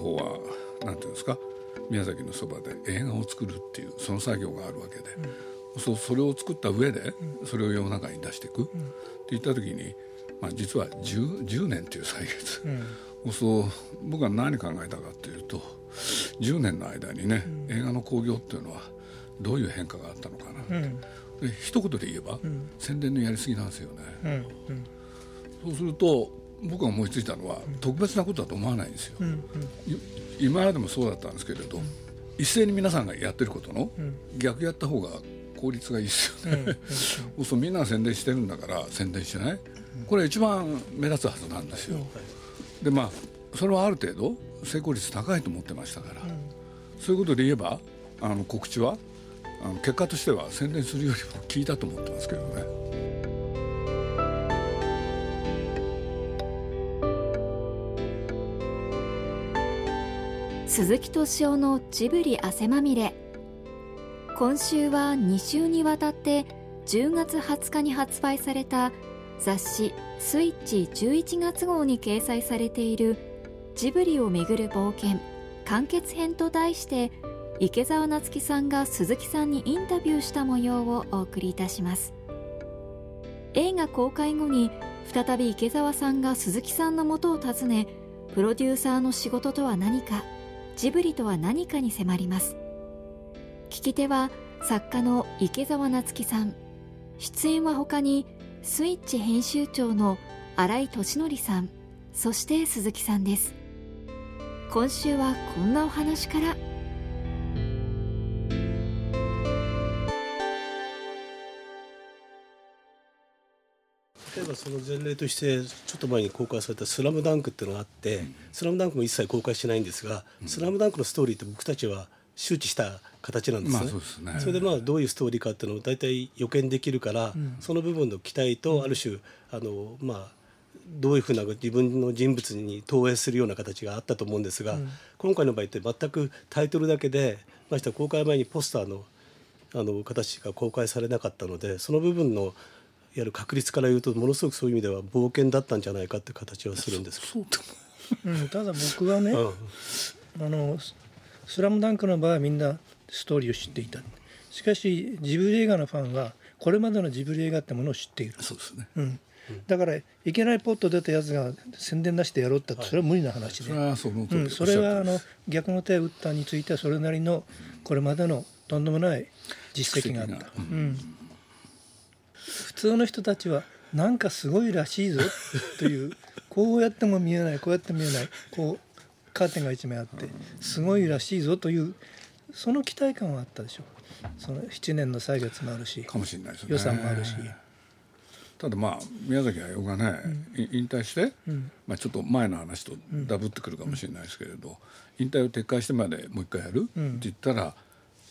方は何ていうんですか？宮崎のそばで映画を作るっていうその作業があるわけで、うん、そそれを作った上でそれを世の中に出していく、っていった時に、まあ、実は 10, 10年っていう歳月、うん、そう僕は何考えたかっていうと10年の間にね、うん、映画の興行っていうのはどういう変化があったのかなって、うん、で一言で言えば、宣伝のやりすぎなんですよね。そうすると僕が思いついたのは、特別なことだと思わないんですよ、うんうん、今までもそうだったんですけれど、うん、一斉に皆さんがやってることの、逆やった方が効率がいいですよね、うん、そうみんなが宣伝してるんだから宣伝しない、これ一番目立つはずなんですよ、でまあそれはある程度成功率高いと思ってましたから、そういうことで言えばあの告知はあの結果としては宣伝するよりも効いたと思ってますけどね。鈴木敏夫のジブリ汗まみれ。今週は2週にわたって10月20日に発売された雑誌「スイッチ」11月号に掲載されているジブリをめぐる冒険完結編と題して池澤夏樹さんが鈴木さんにインタビューした模様をお送りいたします。映画公開後に再び池澤さんが鈴木さんのもとを訪ねプロデューサーの仕事とは何か。ジブリとは何かに迫ります。聞き手は作家の池澤夏樹さん。出演は他にスイッチ編集長の新井俊則さん。そして鈴木さんです。今週はこんなお話から。例えばその前例としてちょっと前に公開された「スラムダンクっていうのがあって「うん、スラムダンクも一切公開しないんですが「うん、スラムダンクのストーリーって僕たちは周知した形なんですね。まあ、そ、ね、れでまあどういうストーリーかっていうのを大体予見できるから、うん、その部分の期待とある種あのまあどういうふうな自分の人物に投影するような形があったと思うんですが、うん、今回の場合って全くタイトルだけでまして公開前にポスターのあの形が公開されなかったのでその部分のやる確率から言うとものすごくそういう意味では冒険だったんじゃないかって形はするんですけど。うん、ただ僕はね、あの「スラムダンクの場合はみんなストーリーを知っていた。しかしジブリ映画のファンはこれまでのジブリ映画ってものを知っている。そうですね、うん、だからいきなりポッと出たやつが宣伝なしでやろうってそれは無理な話で、はい、そうん、それはあの逆の手を打ったについてはそれなりのこれまでのとんでもない実績があった。うん。普通の人たちはなんかすごいらしいぞという こうやっても見えないこうやって見えないこうカーテンが一枚あってすごいらしいぞというその期待感はあったでしょう。その7年の歳月もあるしかもしれないですね。予算もあるし。ただまあ宮崎駿がね、うん、引退して、うん、まあ、ちょっと前の話とダブってくるかもしれないですけれど、引退を撤回してまでもう一回やる、って言ったら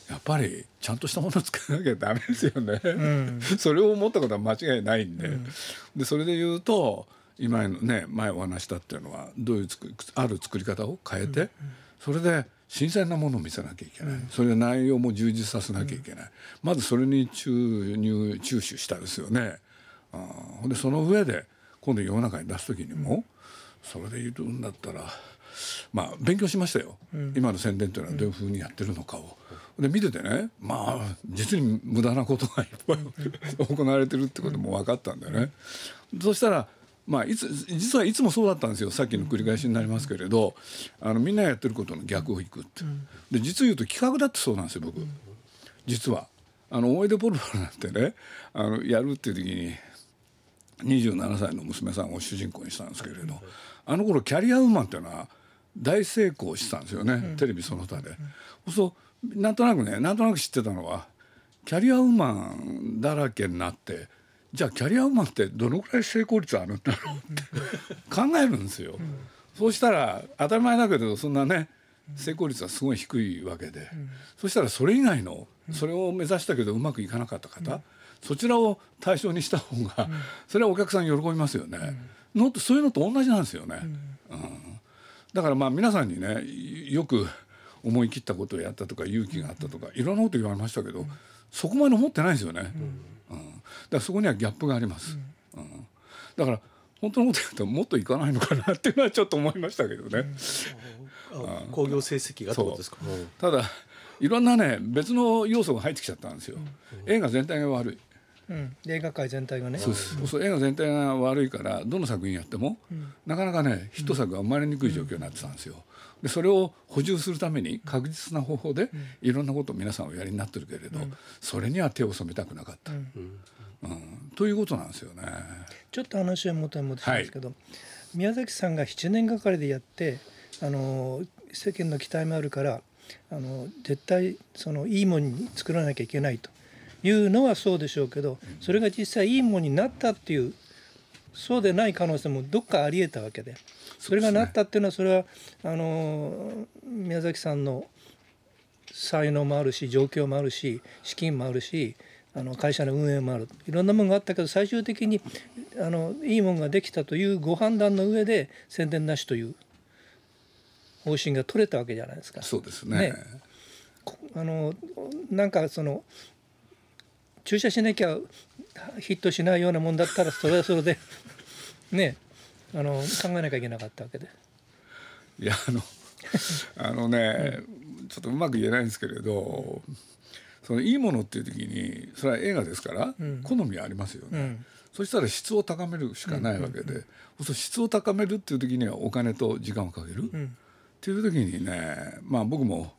やっぱりちゃんとしたものを作らなきゃダメですよね、うん、それを思ったことは間違いないんで。うん、でそれで言うと今のね前お話したっていうのはどういう作ある作り方を変えて、うん、それで新鮮なものを見せなきゃいけない、それで内容も充実させなきゃいけない、まずそれに注入注視したですよね。あでその上で今度世の中に出す時にも、それで言うんだったらまあ勉強しましたよ、今の宣伝というのはどういうふうにやってるのかを。で見ててねまあ実に無駄なことがいっぱい行われてるってことも分かったんだよね。そしたらまあ、いつ実はいつもそうだったんですよ。さっきの繰り返しになりますけれどあのみんなやってることの逆をいくって。で実を言うと企画だってそうなんですよ僕。実は。あの思い出ポルポルなんてねあのやるっていう時に27歳の娘さんを主人公にしたんですけれどあの頃キャリアウーマンっていうのは大成功してたんですよね、テレビその他で。そうなんとなくねなんとなく知ってたのはキャリアウーマンだらけになってじゃあキャリアウーマンってどのくらい成功率あるんだろうって 考えるんですよ。うん、そうしたら当たり前だけどそんなね成功率はすごい低いわけで、うん、そしたらそれ以外のそれを目指したけどうまくいかなかった方、うん、そちらを対象にした方が、それはお客さん喜びますよね。のそういうのと同じなんですよね。うん。だからまあ皆さんにねよく思い切ったことをやったとか勇気があったとかいろんなこと言われましたけど、そこまで思ってないですよね、うん。だからそこにはギャップがあります、うん。だから本当のこと言うともっといかないのかなっていうのはちょっと思いましたけどね。あ興行成績がってことですか？う。んただいろんなね別の要素が入ってきちゃったんですよ、映画全体が悪い。うん、映画界全体がね。そうです、そう映画全体が悪いからどの作品やっても、なかなかねヒット作が生まれにくい状況になってたんですよ。でそれを補充するために確実な方法でいろんなことを皆さんおやりになってるけれど、それには手を染めたくなかった、うん。ということなんですよね。ちょっと話を元に戻しますけど、宮崎さんが7年がかりでやってあの世間の期待もあるからあの絶対そのいいものに作らなきゃいけないと。いうのはそうでしょうけどそれが実際いいものになったっていうそうでない可能性もどっかありえたわけでそれがなったっていうのはそれはあの宮崎さんの才能もあるし状況もあるし資金もあるしあの会社の運営もある。いろんなものがあったけど最終的にあのいいものができたというご判断の上で宣伝なしという方針が取れたわけじゃないですか。そうですね。ね。こあのなんかその注射しなきゃヒットしないようなもんだったらそれはそれでねあの考えなきゃいけなかったわけで。いやあの あのね、ちょっとうまく言えないんですけれどそのいいものっていう時にそれは映画ですから、好みはありますよね、うん。そしたら質を高めるしかないわけで、そうすると質を高めるっていう時にはお金と時間をかける、っていう時にねまあ僕も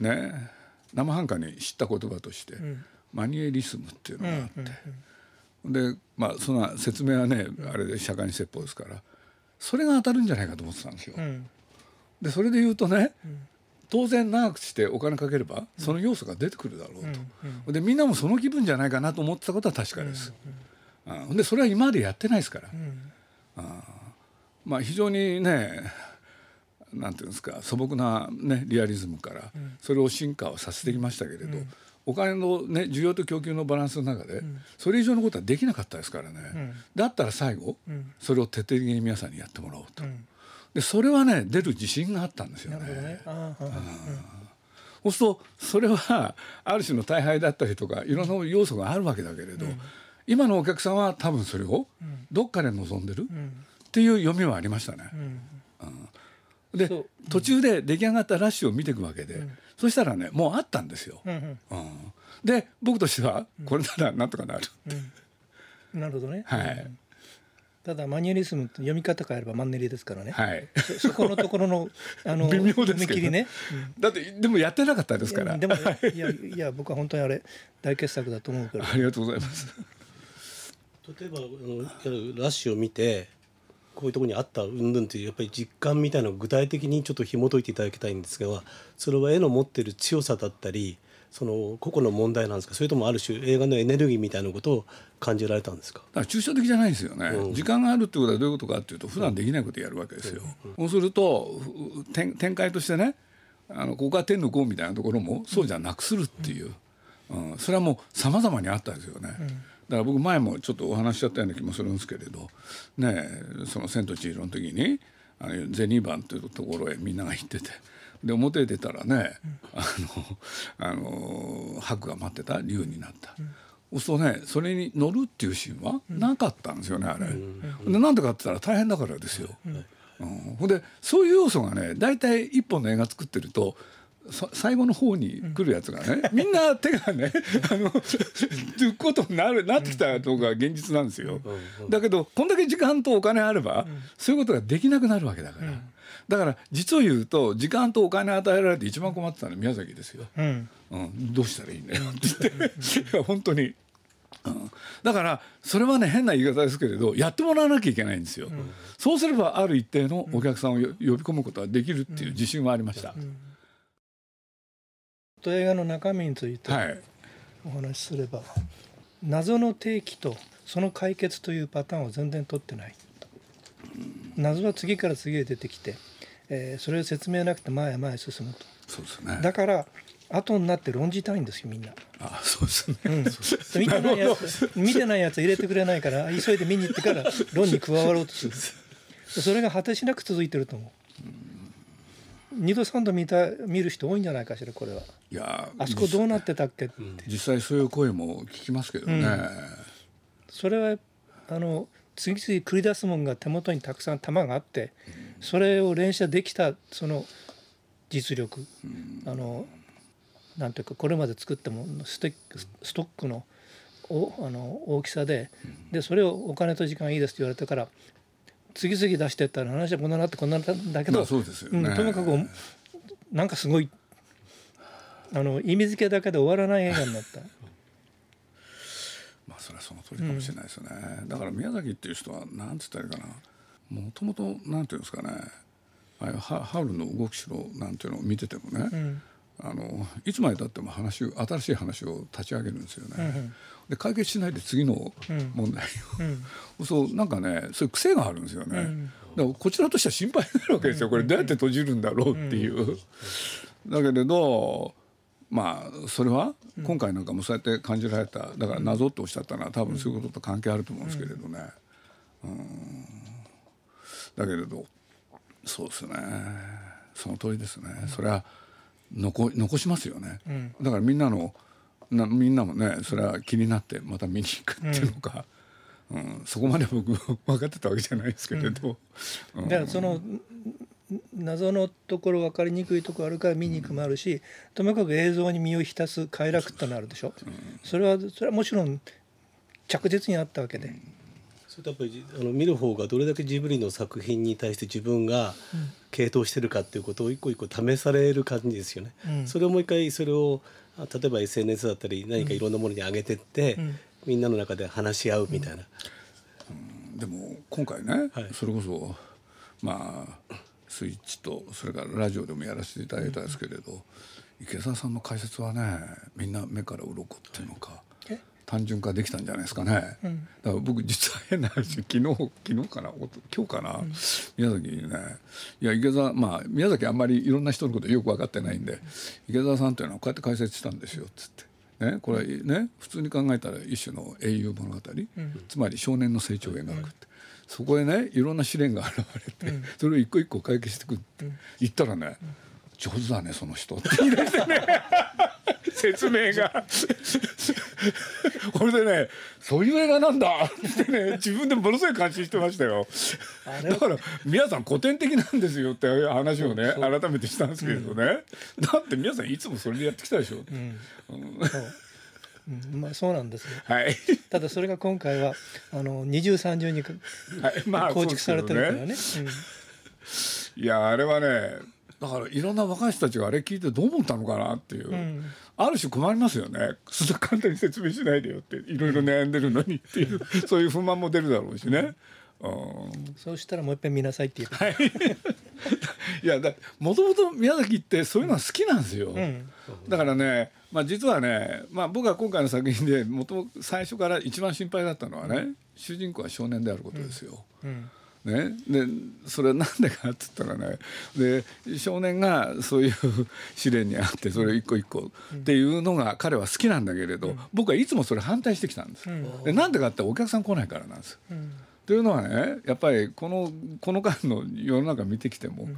ね生半可に知った言葉として、マニエリスムっていうのがあって、でまあそんな説明はねあれで社会に説法ですからそれが当たるんじゃないかと思ってたんですよ。うん。でそれで言うとね、当然長くしてお金かければその要素が出てくるだろうと、でみんなもその気分じゃないかなと思ってたことは確かです。うんでそれは今までやってないですから、まあ非常にねなんていうんですか素朴な、ね、リアリズムからそれを進化をさせてきましたけれど、お金の、ね、需要と供給のバランスの中で、それ以上のことはできなかったですからね、だったら最後、それを徹底的に皆さんにやってもらおうと。でそれはね出る自信があったんですよね。そうするとそれはある種の大敗だったりとかいろんな要素があるわけだけれど、今のお客さんは多分それをどっかで望んでるっていう読みはありましたね。うん。で途中で出来上がったラッシュを見ていくわけで、そしたらねもうあったんですよ。うんうんうんで僕としてはこれならなんとかなる。なるほどね。はいただマニエリスムって読み方変えればマンネリですからね。はい、そそこのところの あの微妙ですけどね。だってでもやってなかったですからいやでもいやいや僕は本当にあれ大傑作だと思うから。ありがとうございます。例えばあのラッシュを見てこういうところにあった云々っていうやっぱり実感みたいなのを具体的にちょっと紐解いていただきたいんですがそれは絵の持ってる強さだったりその個々の問題なんですか？それともある種映画のエネルギーみたいなことを感じられたんですか？だから抽象的じゃないですよね、うん。時間があるってことはどういうことかっていうと普段できないことやるわけですよ、そうするとふ展展開としてねあのここは天のこうみたいなところもそうじゃなくするっていう、うん。それはもう様々にあったですよね、だから僕前もちょっとお話ししちゃったような気もするんですけれどねえその「千と千尋」の時にあのゼニーバンというところへみんなが行っててで表へ出たらね、あのあの白が待ってた竜になった。そうするとねそれに乗るっていうシーンはなかったんですよねあれ。でなんでかって言ったら大変だからですよ。うん、ほんでそういう要素がね大体一本の映画作ってるとさ最後の方に来るやつがね、みんな手がねあのということになるなってきたのが現実なんですよ。だけどこんだけ時間とお金あれば、そういうことができなくなるわけだから。だから実を言うと時間とお金与えられて一番困ってたのは宮崎ですよ。うん。うん、どうしたらいいんだよ。って言って。本当に、うん、だからそれはね変な言い方ですけれどやってもらわなきゃいけないんですよ、そうすればある一定のお客さんをよ呼び込むことができるっていう自信はありました、と映画の中身についてはい。お話しすれば、謎の提起とその解決というパターンを全然取ってない。謎は次から次へ出てきて、えーそれを説明なくて前へ前へ進むと。そうですね。だから後になって論じたいんですよみんな。あそうですね、うん、見てないやつ見てないやつ入れてくれないから急いで見に行ってから論に加わろうとする。それが果てしなく続いてると思う二度三度見た見る人多いんじゃないかしらこれは。いやあそこどうなってたっけ？って、実際そういう声も聞きますけどね、それはあの次々繰り出すもんが手元にたくさん弾があってそれを連射できたその実力、あのなんていうかこれまで作ったものステストックのおあの大きさででそれをお金と時間いいですって言われてから次々出してったら話はこんなになってこんなになったんだけど、まあそうん、とにかくなんかすごいあの意味付けだけで終わらない映画になった。まあそれはその通りかもしれないですよね、だから宮崎っていう人はなんて言ったらいいかな。もともとなんていうんですかね。ああいうハハウルの動きしろなんていうのを見ててもね、うんあのいつまでたっても話を新しい話を立ち上げるんですよね。で解決しないで次の問題を、そうなんかねそういう癖があるんですよね。だからこちらとしては心配になるわけですよこれどうやって閉じるんだろうっていう。だけれどまあそれは今回なんかもそうやって感じられただから謎っておっしゃったのは多分そういうことと関係あると思うんですけれどね。うんだけれどそうですねその通りですね。それは残残しますよね、だからみんなのなみんなもねそれは気になってまた見に行くっていうのか、うん。そこまで僕 分かってたわけじゃないですけれど、うん。だからその謎のところ分かりにくいところあるから見に行くもあるしともかく映像に身を浸す快楽ってのあるでしょ、それはそれはもちろん着実にあったわけで、それとやっぱりあの見る方がどれだけジブリの作品に対して自分が傾倒してるかっていうことを一個一個試される感じですよね。うん。それをもう一回それをあ例えば SNS だったり何かいろんなものに上げてって、ん。みんなの中で話し合うみたいな。でも今回ね、はい。それこそまあスイッチとそれからラジオでもやらせていただいたんですけれど、池澤さんの解説はねみんな目から鱗っていうのか、え単純化できたんじゃないですかね、だから僕実は変な話昨日昨日かな？今日かな、宮崎にね。いや池澤まあ宮崎あんまりいろんな人のことよく分かってないんで池澤さんというのはこうやって解説したんですよっつって。ね、これね普通に考えたら一種の英雄物語、つまり少年の成長を描くって、そこへねいろんな試練が現れて、それを一個一個解決していくって言ったらね、上手だねその人って言い出してね 説明が。これでねそういう映画なんだ。ってね自分でものすごい感心してましたよ。だから皆さん古典的なんですよって話をね改めてしたんですけれどね、だって皆さんいつもそれでやってきたでしょ、そう。うん。まあそうなんですよ。はい、ただそれが今回はあの二重三重にかはい、まあ構築されてるからね。いやあれはねだからいろんな若い人たちがあれ聞いてどう思ったのかなっていう、ある種困りますよね。そんな簡単に説明しないでよっていろいろ悩んでるのにっていうそういう不満も出るだろうしね。うん。そうしたらもう一遍見なさいって言う、い。やだもともと宮崎ってそういうのは好きなんですよ、ん。だからね、まあ、実はね、まあ、僕は今回の作品でもともと最初から一番心配だったのはね、主人公は少年であることですよ。うんね、でそれは何でかっつったらねで少年がそういう試練にあってそれを一個一個っていうのが彼は好きなんだけれど、僕はいつもそれ反対してきたんです。でなんでかってお客さん来ないからなんです。うん。というのはねやっぱりこのこの間の世の中見てきても、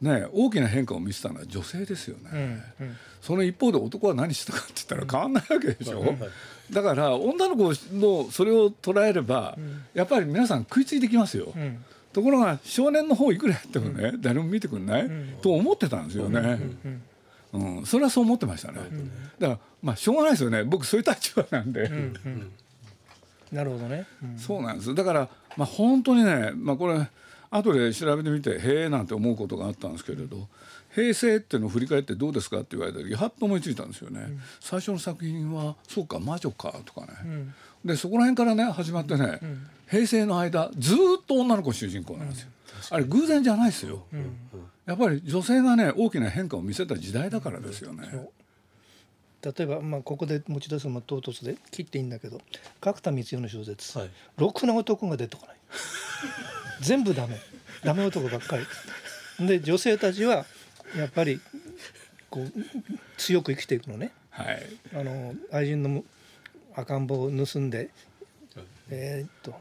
ね、大きな変化を見せたのは女性ですよね、うん。うん。その一方で男は何してたかって言ったら変わんないわけでしょ、はいだから女の子のそれを捉えれば、やっぱり皆さん食いついてきますよ、うんところが少年の方いくらやってもね、誰も見てくんない、と思ってたんですよね、うん。それはそう思ってましたね、だからまあしょうがないですよね。僕そういう立場なんで、なるほどね、うん。そうなんですだからまあ本当にね、まあ、これ後で調べてみて「へえ」なんて思うことがあったんですけれど「平成っていうのを振り返ってどうですか?」って言われた時はっと思いついたんですよね、最初の作品は「そうか魔女か」とかね、でそこら辺からね始まってね、平成の間ずーっと女の子主人公なんですよ、あれ偶然じゃないですよ、やっぱり女性がね大きな変化を見せた時代だからですよね、例えば、まあ、ここで持ち出すのも唐突で切っていいんだけど角田光代の小説、はい。ろくな男が出てこない。全部ダメ。ダメ男ばっかり。で女性たちはやっぱりこう強く生きていくのね。はい。あの愛人の赤ん坊を盗んでえーっと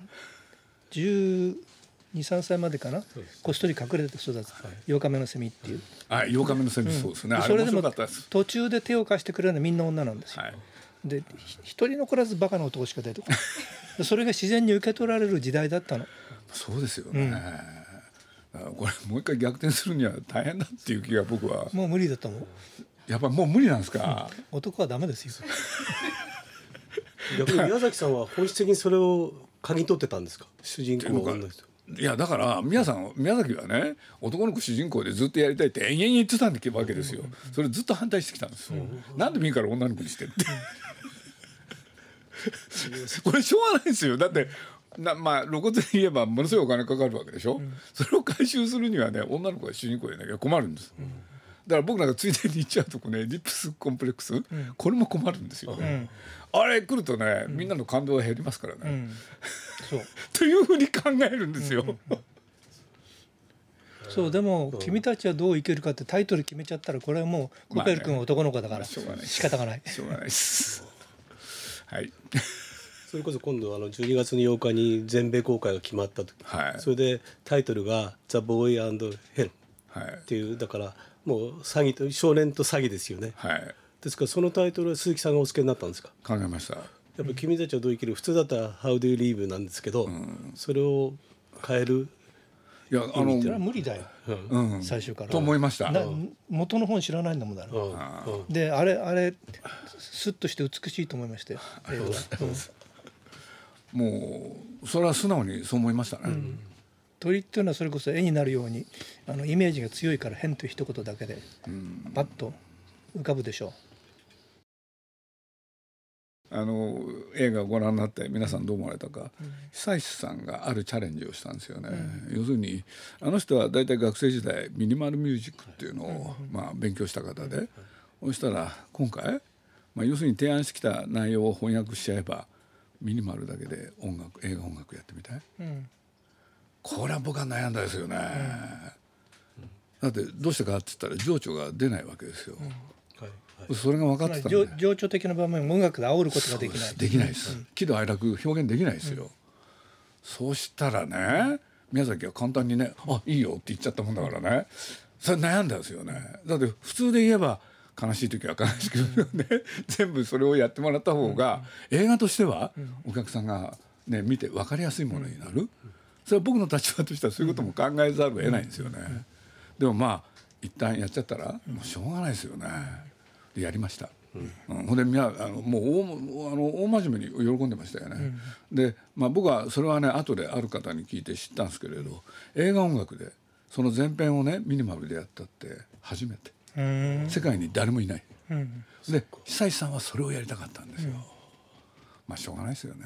123歳までかな？こっそり隠れて育つ「8日目のセミ」っていう。あ8日目のセミそうですね、それでも途中で手を貸してくれるのはみんな女なんですよ。はい。でひ一人残らずバカな男しか出てこない。で それが自然に受け取られる時代だったの。そうですよね、だからこれもう一回逆転するには大変だっていう気が僕は。もう無理だと思う。やっぱもう無理なんですか、男はダメですよ 逆に宮崎さんは本質的にそれを嗅ぎ取ってたんですか？主人公いやだから宮さん宮崎はね男の子主人公でずっとやりたいって延々言ってたわけですよ。それずっと反対してきたんですよ、なんでもいいから女の子にしてって これしょうがないですよ。だってなまあ露骨に言えばものすごいお金かかるわけでしょ、それを回収するにはね女の子が主人公でなきゃ困るんです、だから僕なんかついでに言っちゃうとこねリップスコンプレックス、これも困るんですよ。ね、あれ来るとね、みんなの感動が減りますからね、うん。そう。というふうに考えるんですよ、そうでも君たちはどう生きるかってタイトル決めちゃったらこれはもうコペル君は男の子だから。しょうがない仕方がない。しょうがないです。はい。それこそ今度あの12月の8日に全米公開が決まった時、はい。それでタイトルが「ザ・ボーイヘル」はい。っていうだからもう詐欺と少年と詐欺ですよね。はい。ですからそのタイトルは鈴木さんがお付けになったんですか？考えました。やっぱり君たちはどう生きる？普通だったら「How do you live」なんですけど、それを変える？いやあそれはの無理だよ。うん。最初から。と思いました。な元の本知らないんだもんだろ。うん。うんであれあれスッとして美しいと思いましたよ映画はもうそれは素直にそう思いましたね、鳥っていうのはそれこそ絵になるようにあのイメージが強いから変という一言だけでパッと浮かぶでしょあの映画をご覧になって皆さんどう思われたか、久石さんがあるチャレンジをしたんですよね、要するにあの人は大体学生時代ミニマルミュージックっていうのを、まあ、勉強した方で、そしたら今回、まあ、要するに提案してきた内容を翻訳しちゃえばミニマルだけで音楽映画音楽やってみたい、んこれは僕は悩んだですよね、だってどうしてかって言ったら情緒が出ないわけですよ、はいはい。それが分かうってた情情緒的な場面を音楽で煽ることができないできない。です、喜怒哀楽表現できないですよ、そうしたらね宮崎は簡単にね「あいいよ」って言っちゃったもんだからね。それ悩んだんですよね。だって普通で言えば悲しい時は悲しくね。全部それをやってもらった方が映画としてはお客さんがね見て分かりやすいものになるそれは僕の立場としてはそういうことも考えざるを得ないんですよね。でもまあ一旦やっちゃったらもうしょうがないですよね。でやりました。うん、ほんでみんなあのもう大あの大真面目に喜んでましたよね、で、まあ、僕はそれはね後である方に聞いて知ったんですけれど映画音楽でその前編をねミニマルでやったって初めて。世界に誰もいない、うん。で久石さんはそれをやりたかったんですよ、まあしょうがないですよね、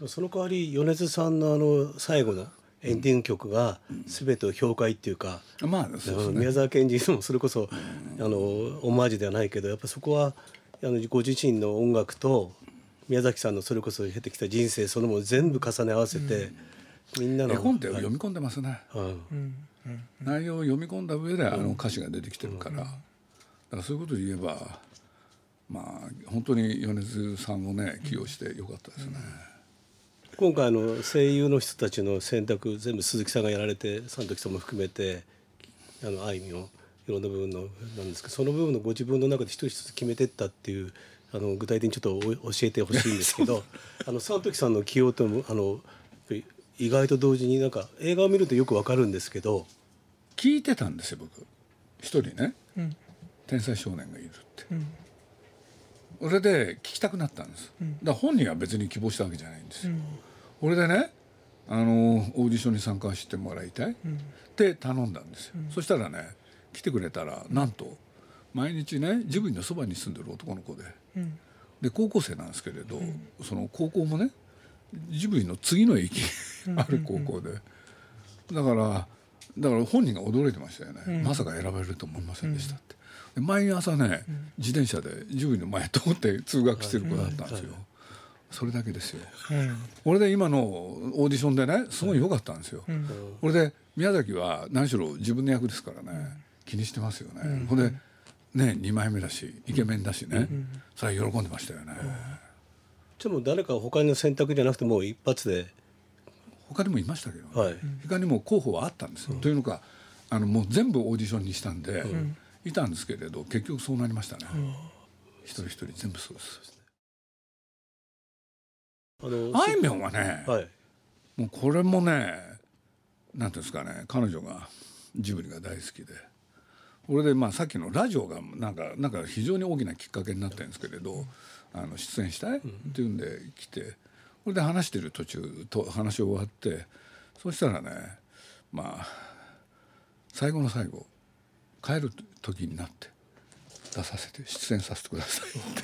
でもその代わり米津さんのあの最後のエンディング曲が全てを評価っていうか、まあそうですね。宮沢賢治もそれこそ、あのオマージュではないけどやっぱそこはあのご自身の音楽と宮崎さんのそれこそ経てきた人生そのもの全部重ね合わせて、みんなの絵コンテを読み込んでますね、うん。内容を読み込んだ上であの歌詞が出てきてるから、だからそういうことで言えばまあ本当に米津さんをね起用してよかったですね、今回あの声優の人たちの選択全部鈴木さんがやられて三時さんも含めてあのあいみょんいろんな部分のなんですけどその部分のご自分の中で一人一つ決めてったっていうあの具体的にちょっとお教えてほしいんですけど あの三時さんの起用ともあの意外と同時になんか映画を見るとよくわかるんですけど聞いてたんですよ僕。一人ね、天才少年がいるって、それで聞きたくなったんです、だから本人は別に希望したわけじゃないんですよ、これでねあのオーディションに参加してもらいたい、って頼んだんですよ、そしたらね来てくれたらなんと毎日ねジブリのそばに住んでる男の子で、で高校生なんですけれど、その高校もねジブリの次の駅ある高校で、だからだから本人が驚いてましたよね、まさか選ばれると思いませんでしたって、で毎朝ね、自転車でジブリの前通って通学してる子だったんですよ、それだけですよ、俺で今のオーディションでねすごい良かったんですよ、これで宮崎は何しろ自分の役ですからね、気にしてますよね、ほんでね2枚目だしイケメンだしね、それは喜んでましたよね、でも誰か他の選択じゃなくてもう一発で。他にもいましたけど、ね。はい。他にも候補はあったんですよ、というのかあのもう全部オーディションにしたんで、いたんですけれど結局そうなりましたね、一人一人全部そうですあのあいみょんはね、はい。もうこれもねなんていうんですかね彼女がジブリが大好きで。これでまあさっきのラジオがなんかなんか非常に大きなきっかけになったんですけれど、あの出演したいっていうんで来てこれで話してる途中と話終わってそしたらねまあ最後の最後帰る時になって出させて出演させてくださいって。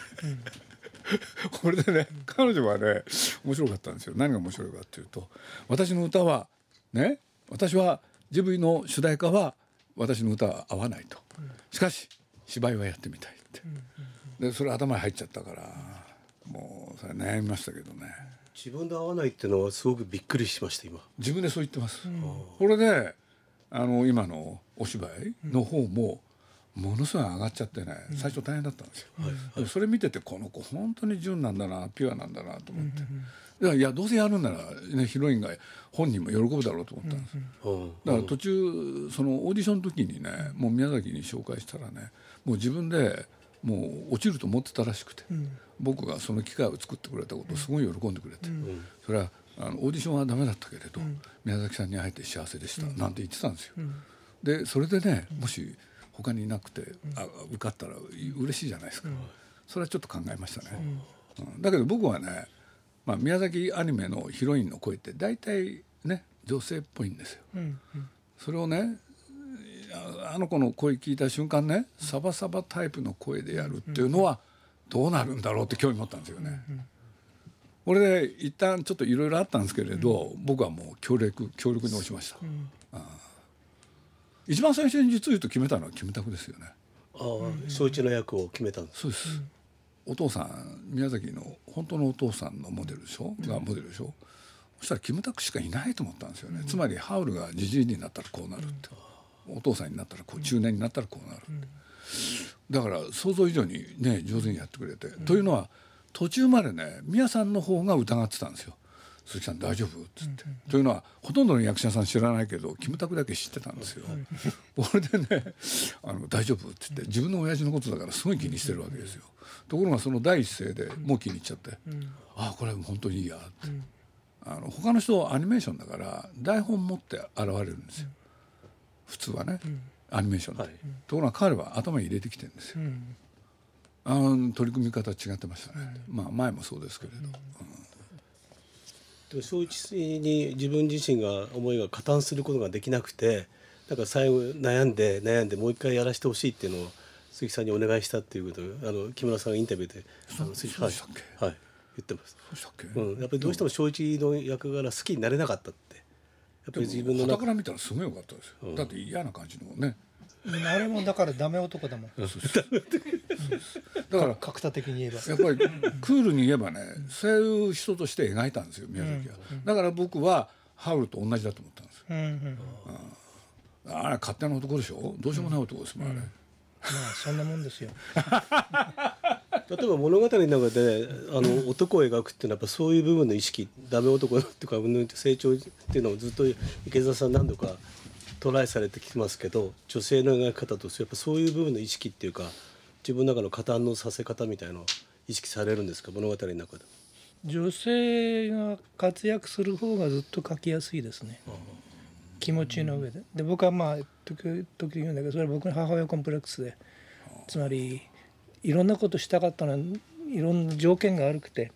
これでね彼女はね面白かったんですよ。何が面白いかっていうと私の歌はね私はジブリの主題歌は私の歌は合わないと。しかし芝居はやってみたいって。でそれ頭に入っちゃったからもうそれ悩みましたけどね。自分で合わないっていうのはすごくびっくりしました今。自分でそう言ってます、これであの今のお芝居の方もものすごい上がっちゃってね最初大変だったんですよ、でもそれ見ててこの子本当に純なんだなピュアなんだなと思って、だからいやどうせやるんなら、ね、ヒロインが本人も喜ぶだろうと思ったんですよ、うんだから途中そのオーディションの時にねもう宮崎に紹介したらねもう自分でもう落ちると思ってたらしくて、僕がその機会を作ってくれたことをすごい喜んでくれて、それはあのオーディションはダメだったけれど、宮崎さんに会えて幸せでした、なんて言ってたんですよ。でそれでねもし他にいなくて、あ受かったら嬉しいじゃないですか、それはちょっと考えましたね、うん。だけど僕はね、まあ、宮崎アニメのヒロインの声って大体ね女性っぽいんですよ。それをねああの子の声聞いた瞬間ねサバサバタイプの声でやるっていうのはどうなるんだろうって興味持ったんですよね。これで一旦ちょっといろいろあったんですけれど、僕はもう協力協力に押しました、ああ一番最初に実を言うと決めたのはキムタクですよね。ああ正一の役を決めたんです。そうです、お父さん宮崎の本当のお父さんのモデルでしょ、がモデルでしょ？そしたらキムタクしかいないと思ったんですよね、つまりハウルがじじいになったらこうなるって、お父さんになったらこう中年になったらこうなる、だから想像以上にね上手にやってくれて、というのは途中までね宮さんの方が疑ってたんですよ鈴木さん大丈夫?」っつって、というのはほとんどの役者さん知らないけどキムタクだけ知ってたんですよ。これでねあの「大丈夫?」って言って自分の親父のことだからすごい気にしてるわけですよ。ところがその第一声でもう気に入っちゃって「ああこれ本当にいいや」って。あの他の人はアニメーションだから台本持って現れるんですよ。普通はね、アニメーションで、はい。ところが彼は頭に入れてきてるんですよ。あの取り組み方違ってましたね、まあ前もそうですけれど、でも正一に自分自身が思いが加担することができなくてだから最後悩んで悩んでもう一回やらせてほしいっていうのを鈴木さんにお願いしたっていうことをあの木村さんがインタビューであの鈴木はい、はい、言ってます、そうしたっけ、うん、やっぱりどうしても正一の役柄好きになれなかったって。やっぱり自分の中傍から見たらすごい良かったですよ、だって嫌な感じのねあれもだからダメ男だもん。だから角田的に言えば。やっぱりクールに言えばねそういう人として描いたんですよ宮崎は、だから僕はハウルと同じだと思ったんですよ。うんうん。まあれ勝手な男でしょ？どうしようもない男ですもん、あれ。あそんなもんですよ。例えば物語の中であの男を描くっていうのはやっぱそういう部分の意識ダメ男とかうんぬんって成長っていうのをずっと池澤さん何度かトライされてきますけど女性の描き方としてやっぱそういう部分の意識っていうか自分の中の加担のさせ方みたいの意識されるんですか？物語の中で。女性が活躍する方がずっと書きやすいですね。気持ちの上で。で僕はまあ時々言うんだけどそれは僕の母親コンプレックスで。つまりいろんなことしたかったのはいろんな条件が悪くて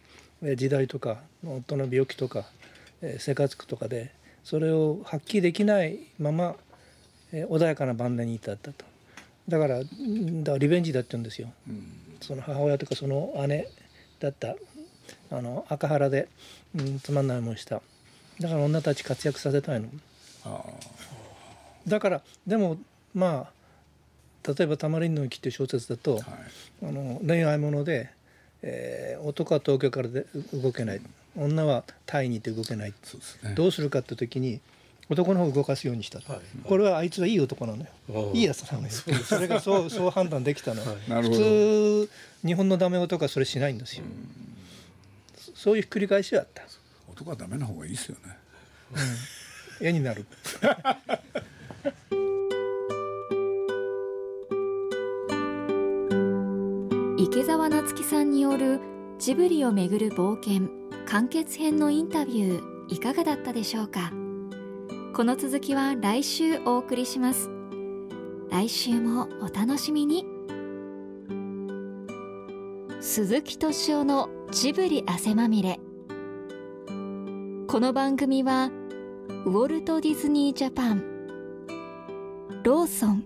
時代とか夫の病気とか生活苦とかでそれを発揮できないままえ穏やかな晩年に至ったと。だからうんだからリベンジだって言うんですよ、その母親とかその姉だった。あの赤原で、うん、つまんない思いした。だから女たち活躍させたいの。あだからでもまあ例えば「タマリンの雪」っていう小説だと、あはい。あの恋愛もので、えー男は東京からで動けない女はタイにいて動けない。そうですね。どうするかって時に男の方を動かすようにしたと、はい。これはあいつはいい男なのよ。うんいいやつなのよ。それがそう そう判断できたの、なるほど。普通日本のダメ男はそれしないんですよ、そそういう繰り返しはあった、男はダメな方がいいですよね。うん、絵になる。池澤夏樹さんによるジブリをめぐる冒険完結編のインタビューいかがだったでしょうか？この続きは来週お送りします。来週もお楽しみに。鈴木敏夫のジブリ汗まみれ。この番組はウォルト・ディズニー・ジャパンローソン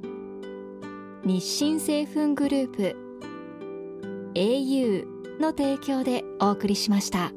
日清製粉グループ au の提供でお送りしました。